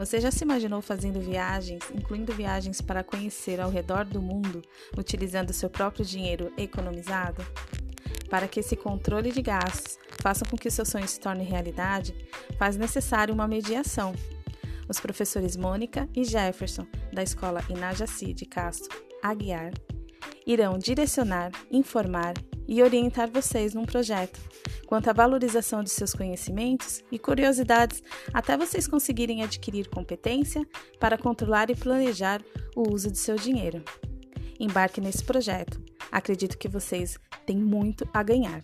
Você já se imaginou fazendo viagens, incluindo viagens para conhecer ao redor do mundo, utilizando seu próprio dinheiro economizado? Para que esse controle de gastos faça com que seu sonho se torne realidade, faz necessário uma mediação. Os professores Mônica e Jefferson, da escola Inajaci de Castro Aguiar, irão direcionar, informar e orientar vocês num projeto quanto à valorização de seus conhecimentos e curiosidades até vocês conseguirem adquirir competência para controlar e planejar o uso de seu dinheiro. Embarque nesse projeto. Acredito que vocês têm muito a ganhar.